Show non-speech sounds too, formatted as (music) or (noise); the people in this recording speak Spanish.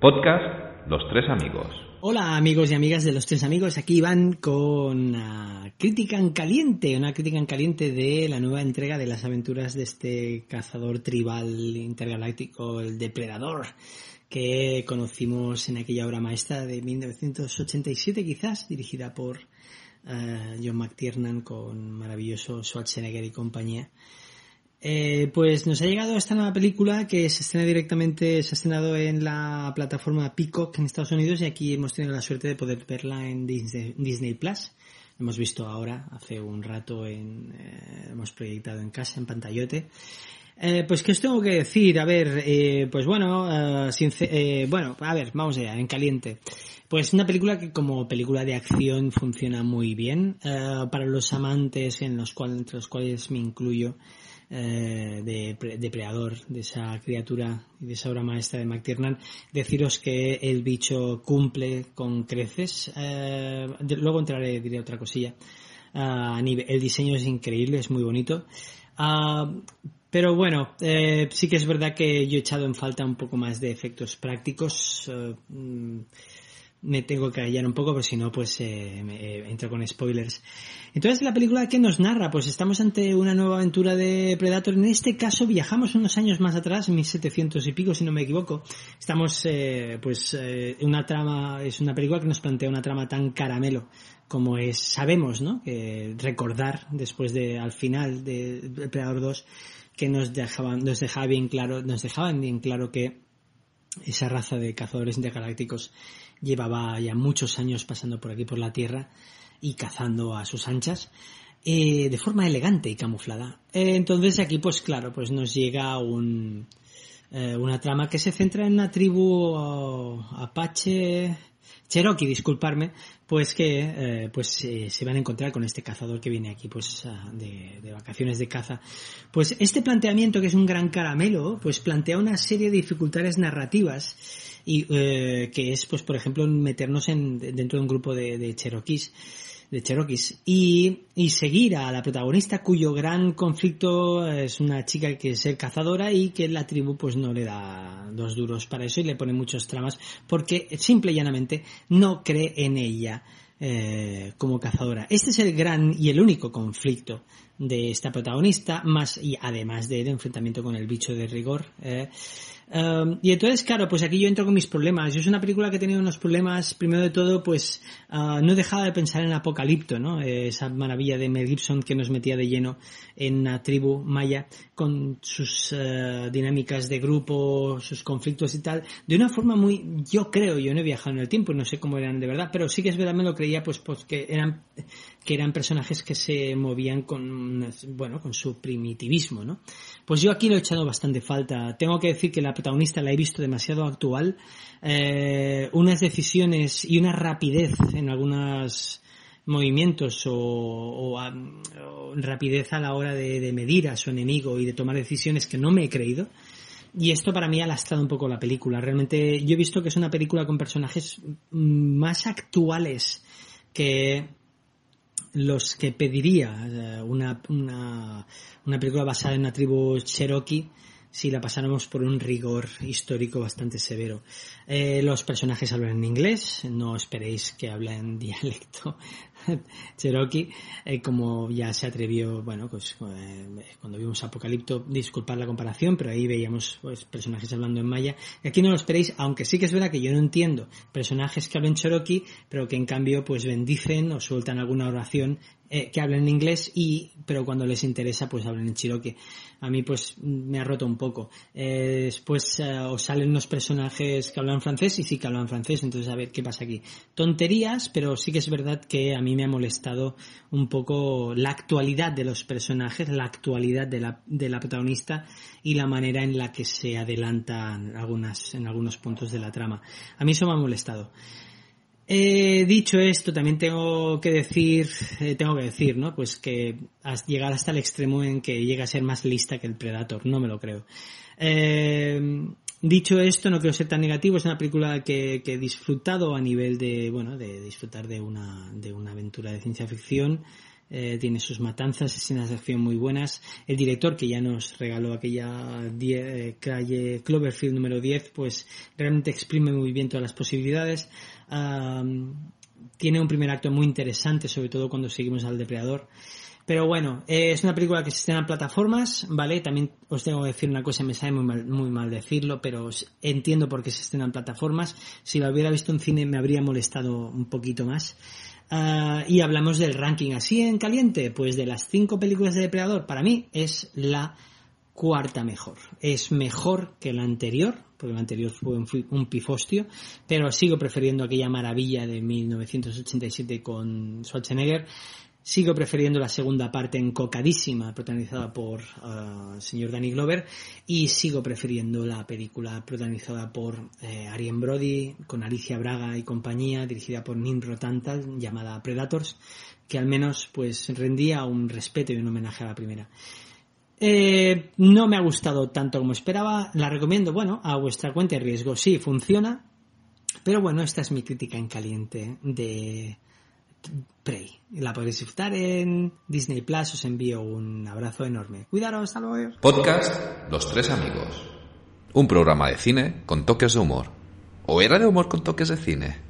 Podcast Los Tres Amigos. Hola amigos y amigas de Los Tres Amigos, aquí van con una crítica en caliente, una crítica en caliente de la nueva entrega de las aventuras de este cazador tribal intergaláctico, el Depredador, que conocimos en aquella obra maestra de 1987 quizás, dirigida por uh, John McTiernan con maravilloso Schwarzenegger y compañía. Eh, pues nos ha llegado esta nueva película que se estrena directamente, se ha estrenado en la plataforma Peacock en Estados Unidos y aquí hemos tenido la suerte de poder verla en Disney, Disney Plus. Hemos visto ahora, hace un rato, en, eh, hemos proyectado en casa, en pantallote. Eh, pues qué os tengo que decir, a ver, eh, pues bueno, eh, bueno, a ver, vamos allá, en caliente. Pues una película que como película de acción funciona muy bien para los amantes en los cuales, entre los cuales me incluyo eh, de depredador de esa criatura y de esa obra maestra de McTiernan, deciros que el bicho cumple con creces. Eh, luego entraré, diré otra cosilla. Uh, el diseño es increíble, es muy bonito. Uh, pero bueno, eh, sí que es verdad que yo he echado en falta un poco más de efectos prácticos. Uh, me tengo que callar un poco, porque si no, pues eh, eh, entro con spoilers. Entonces, la película que nos narra, pues estamos ante una nueva aventura de Predator. En este caso, viajamos unos años más atrás, 1700 y pico, si no me equivoco. Estamos, eh, pues, eh, una trama, es una película que nos plantea una trama tan caramelo como es, sabemos, ¿no? Que recordar después de, al final de Predator 2, que nos dejaban, nos dejaba bien claro, nos dejaban bien claro que esa raza de cazadores intergalácticos llevaba ya muchos años pasando por aquí por la Tierra y cazando a sus anchas eh, de forma elegante y camuflada. Eh, entonces aquí pues claro, pues nos llega un, eh, una trama que se centra en una tribu uh, apache Cherokee, disculparme, pues que eh, pues eh, se van a encontrar con este cazador que viene aquí pues de, de, vacaciones de caza. Pues este planteamiento que es un gran caramelo, pues plantea una serie de dificultades narrativas y eh, que es pues por ejemplo meternos en, dentro de un grupo de, de Cherokees de Cherokees y, y, seguir a la protagonista cuyo gran conflicto es una chica que es ser cazadora y que la tribu pues no le da dos duros para eso y le pone muchos tramas porque simple y llanamente no cree en ella eh, como cazadora. Este es el gran y el único conflicto de esta protagonista, más y además del enfrentamiento con el bicho de rigor. Eh, Um, y entonces, claro, pues aquí yo entro con mis problemas. Yo es una película que he tenido unos problemas, primero de todo, pues uh, no dejaba de pensar en Apocalipto, ¿no? Esa maravilla de Mel Gibson que nos metía de lleno en la tribu maya con sus uh, dinámicas de grupo, sus conflictos y tal, de una forma muy, yo creo, yo no he viajado en el tiempo, no sé cómo eran de verdad, pero sí que es verdad, me lo creía, pues, pues que eran, que eran personajes que se movían con, bueno, con su primitivismo, ¿no? Pues yo aquí lo he echado bastante falta. Tengo que decir que la protagonista la he visto demasiado actual. Eh, unas decisiones y una rapidez en algunos movimientos o, rapidez a la hora de, de, medir a su enemigo y de tomar decisiones que no me he creído. Y esto para mí ha lastrado un poco la película. Realmente yo he visto que es una película con personajes más actuales que los que pediría eh, una, una, una película basada en una tribu cherokee si la pasáramos por un rigor histórico bastante severo. Eh, los personajes hablan en inglés, no esperéis que hablen dialecto (laughs) Cherokee, eh, como ya se atrevió, bueno, pues eh, cuando vimos Apocalipto, disculpar la comparación, pero ahí veíamos pues, personajes hablando en maya. Y aquí no lo esperéis, aunque sí que es verdad que yo no entiendo personajes que hablen Cherokee, pero que en cambio pues bendicen o sueltan alguna oración eh, que hablen en inglés y pero cuando les interesa pues hablen en Cherokee a mí pues me ha roto un poco. Eh, después eh, os salen unos personajes que hablan francés y sí que hablan francés entonces a ver qué pasa aquí. Tonterías pero sí que es verdad que a mí me ha molestado un poco la actualidad de los personajes la actualidad de la, de la protagonista y la manera en la que se adelantan algunas en algunos puntos de la trama. A mí eso me ha molestado eh, dicho esto, también tengo que decir, eh, tengo que decir, ¿no? Pues que has llegado hasta el extremo en que llega a ser más lista que el Predator, no me lo creo. Eh, dicho esto, no quiero ser tan negativo, es una película que, que, he disfrutado a nivel de, bueno, de disfrutar de una, de una aventura de ciencia ficción. Eh, tiene sus matanzas, escenas de acción muy buenas. El director que ya nos regaló aquella die, calle Cloverfield número 10, pues realmente exprime muy bien todas las posibilidades. Um, tiene un primer acto muy interesante, sobre todo cuando seguimos al depredador. Pero bueno, eh, es una película que se estrena en plataformas, ¿vale? También os tengo que decir una cosa, me sabe muy mal, muy mal decirlo, pero entiendo por qué se estrena en plataformas. Si la hubiera visto en cine me habría molestado un poquito más. Uh, y hablamos del ranking así en caliente, pues de las cinco películas de Depredador, para mí es la cuarta mejor. Es mejor que la anterior, porque la anterior fue un, un, pifostio, pero sigo prefiriendo aquella maravilla de 1987 con Schwarzenegger. Sigo prefiriendo la segunda parte encocadísima, protagonizada por uh, el señor Danny Glover, y sigo prefiriendo la película protagonizada por eh, Arjen Brody, con Alicia Braga y compañía, dirigida por Nin Rotantal, llamada Predators, que al menos pues rendía un respeto y un homenaje a la primera. Eh, no me ha gustado tanto como esperaba. La recomiendo, bueno, a vuestra cuenta de riesgo. Sí, funciona. Pero bueno, esta es mi crítica en caliente de Prey. La podéis disfrutar en Disney Plus. Os envío un abrazo enorme. Cuidaros, hasta luego. Podcast Los Tres Amigos. Un programa de cine con toques de humor. ¿O era de humor con toques de cine?